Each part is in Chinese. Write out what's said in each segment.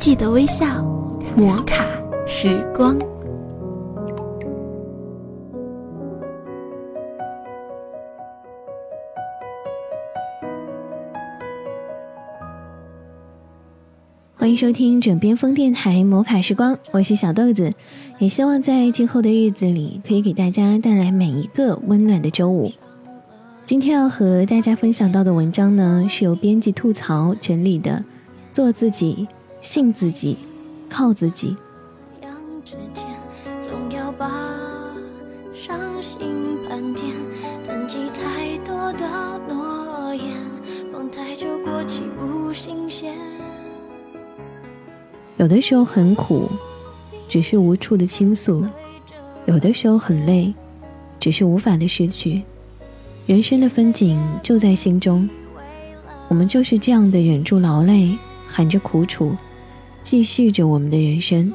记得微笑，摩卡时光。欢迎收听枕边风电台摩卡时光，我是小豆子，也希望在今后的日子里，可以给大家带来每一个温暖的周五。今天要和大家分享到的文章呢，是由编辑吐槽整理的，《做自己，信自己，靠自己》。有的时候很苦，只是无处的倾诉；有的时候很累，只是无法的失去。人生的风景就在心中，我们就是这样的忍住劳累，含着苦楚，继续着我们的人生。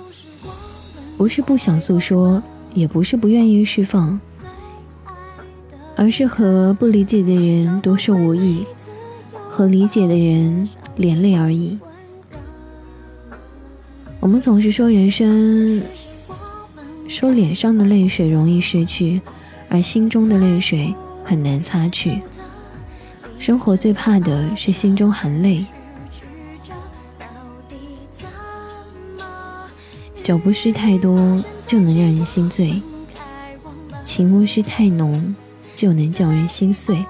不是不想诉说，也不是不愿意释放，而是和不理解的人多说无益，和理解的人连累而已。我们总是说人生，说脸上的泪水容易失去，而心中的泪水很难擦去。生活最怕的是心中含泪。酒不需太多就能让人心醉，情无需太浓就能叫人心碎。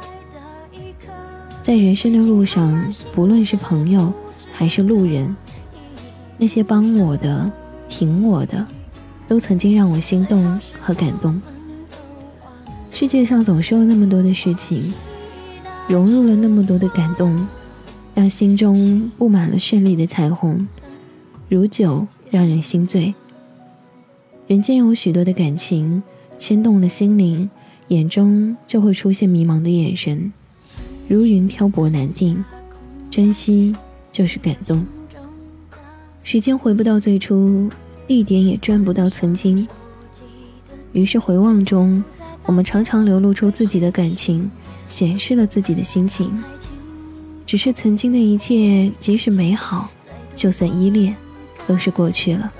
在人生的路上，不论是朋友还是路人。那些帮我的、挺我的，都曾经让我心动和感动。世界上总是有那么多的事情，融入了那么多的感动，让心中布满了绚丽的彩虹，如酒让人心醉。人间有许多的感情牵动了心灵，眼中就会出现迷茫的眼神，如云漂泊难定。珍惜就是感动。时间回不到最初，地点也转不到曾经。于是回望中，我们常常流露出自己的感情，显示了自己的心情。只是曾经的一切，即使美好，就算依恋，都是过去了。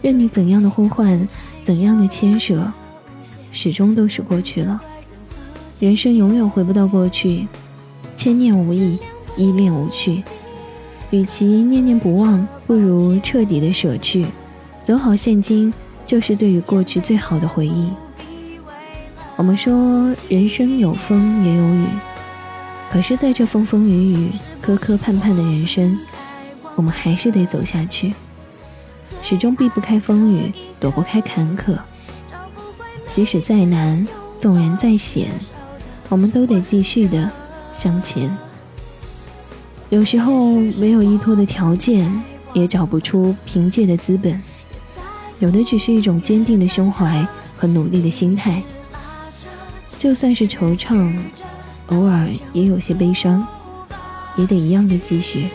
任你怎样的呼唤，怎样的牵扯，始终都是过去了。人生永远回不到过去，千念无益，依恋无趣。与其念念不忘，不如彻底的舍去。走好现今，就是对于过去最好的回忆。我们说，人生有风也有雨，可是在这风风雨雨、磕磕绊绊的人生，我们还是得走下去。始终避不开风雨，躲不开坎坷。即使再难，纵然再险，我们都得继续的向前。有时候没有依托的条件，也找不出凭借的资本，有的只是一种坚定的胸怀和努力的心态。就算是惆怅，偶尔也有些悲伤，也得一样的继续。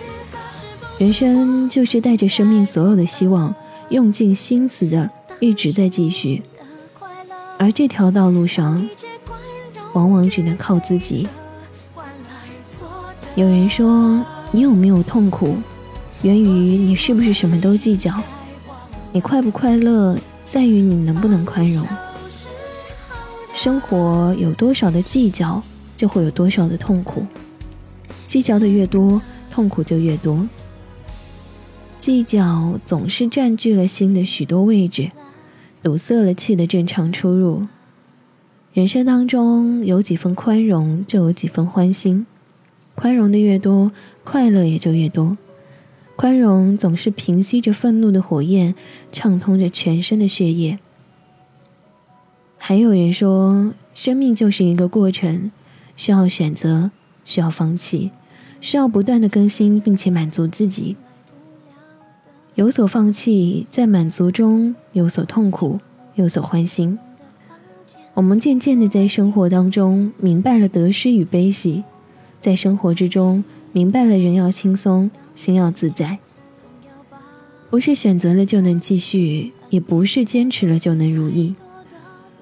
人生就是带着生命所有的希望，用尽心思的一直在继续，而这条道路上，往往只能靠自己。有人说，你有没有痛苦，源于你是不是什么都计较；你快不快乐，在于你能不能宽容。生活有多少的计较，就会有多少的痛苦。计较的越多，痛苦就越多。计较总是占据了心的许多位置，堵塞了气的正常出入。人生当中有几分宽容，就有几分欢心。宽容的越多，快乐也就越多。宽容总是平息着愤怒的火焰，畅通着全身的血液。还有人说，生命就是一个过程，需要选择，需要放弃，需要不断的更新，并且满足自己。有所放弃，在满足中有所痛苦，有所欢欣。我们渐渐的在生活当中明白了得失与悲喜。在生活之中，明白了人要轻松，心要自在。不是选择了就能继续，也不是坚持了就能如意。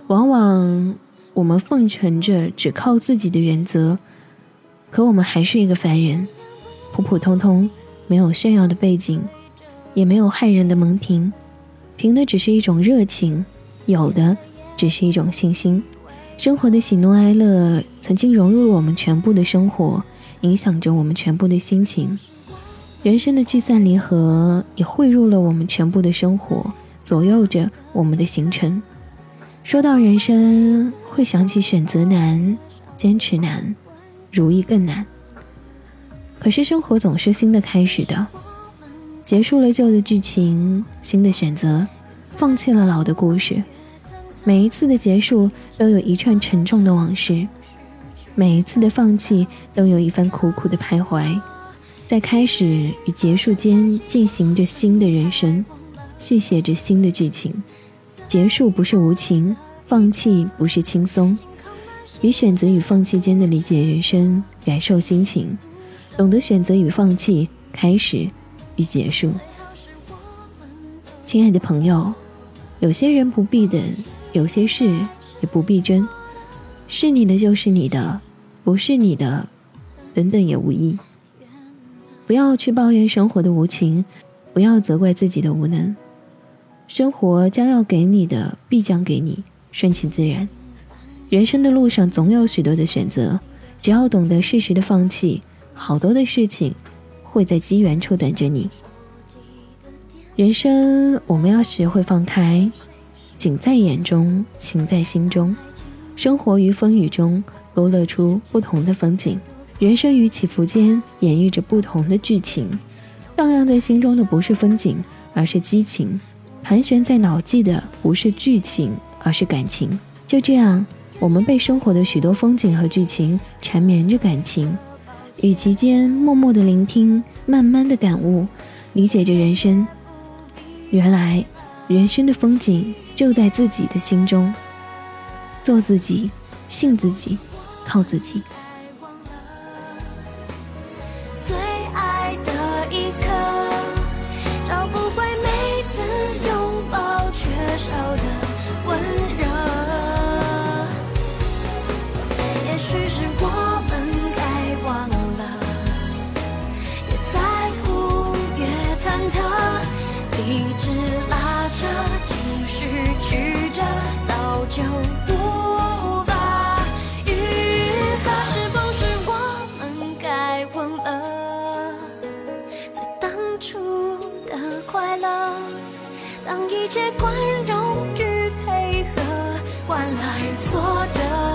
往往我们奉承着只靠自己的原则，可我们还是一个凡人，普普通通，没有炫耀的背景，也没有害人的蒙恬，凭的只是一种热情，有的只是一种信心。生活的喜怒哀乐曾经融入了我们全部的生活，影响着我们全部的心情。人生的聚散离合也汇入了我们全部的生活，左右着我们的行程。说到人生，会想起选择难、坚持难、如意更难。可是生活总是新的开始的。结束了旧的剧情，新的选择，放弃了老的故事。每一次的结束，都有一串沉重的往事；每一次的放弃，都有一番苦苦的徘徊。在开始与结束间，进行着新的人生，续写着新的剧情。结束不是无情，放弃不是轻松。与选择与放弃间的理解人生，感受心情，懂得选择与放弃，开始。与结束，亲爱的朋友，有些人不必等，有些事也不必争，是你的就是你的，不是你的，等等也无益。不要去抱怨生活的无情，不要责怪自己的无能。生活将要给你的，必将给你，顺其自然。人生的路上总有许多的选择，只要懂得适时的放弃，好多的事情。会在机缘处等着你。人生我们要学会放开，景在眼中，情在心中。生活于风雨中，勾勒出不同的风景；人生于起伏间，演绎着不同的剧情。荡漾在心中的不是风景，而是激情；盘旋在脑际的不是剧情，而是感情。就这样，我们被生活的许多风景和剧情缠绵着感情。与其间默默的聆听，慢慢的感悟，理解着人生。原来，人生的风景就在自己的心中。做自己，信自己，靠自己。错的。